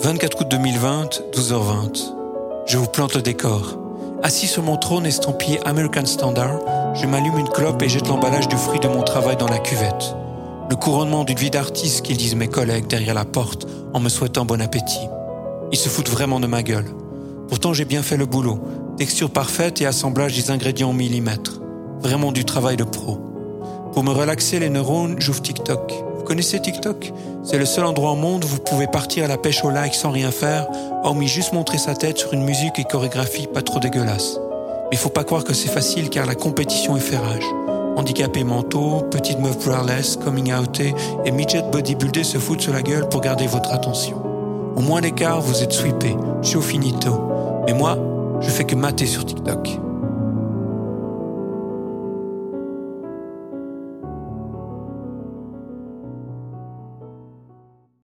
24 août 2020, 12h20. Je vous plante le décor. Assis sur mon trône estampillé American Standard, je m'allume une clope et jette l'emballage du fruit de mon travail dans la cuvette. Le couronnement d'une vie d'artiste qu'ils disent mes collègues derrière la porte en me souhaitant bon appétit. Ils se foutent vraiment de ma gueule. Pourtant j'ai bien fait le boulot. Texture parfaite et assemblage des ingrédients au millimètre. Vraiment du travail de pro. Pour me relaxer les neurones, j'ouvre TikTok. Connaissez TikTok? C'est le seul endroit au monde où vous pouvez partir à la pêche au like sans rien faire, hormis juste montrer sa tête sur une musique et chorégraphie pas trop dégueulasse. Mais faut pas croire que c'est facile car la compétition est fait rage. Handicapés mentaux, petites meufs braless, coming outé et midget bodybuildé se foutent sur la gueule pour garder votre attention. Au moins l'écart, vous êtes sweepé, chaud finito. Mais moi, je fais que mater sur TikTok.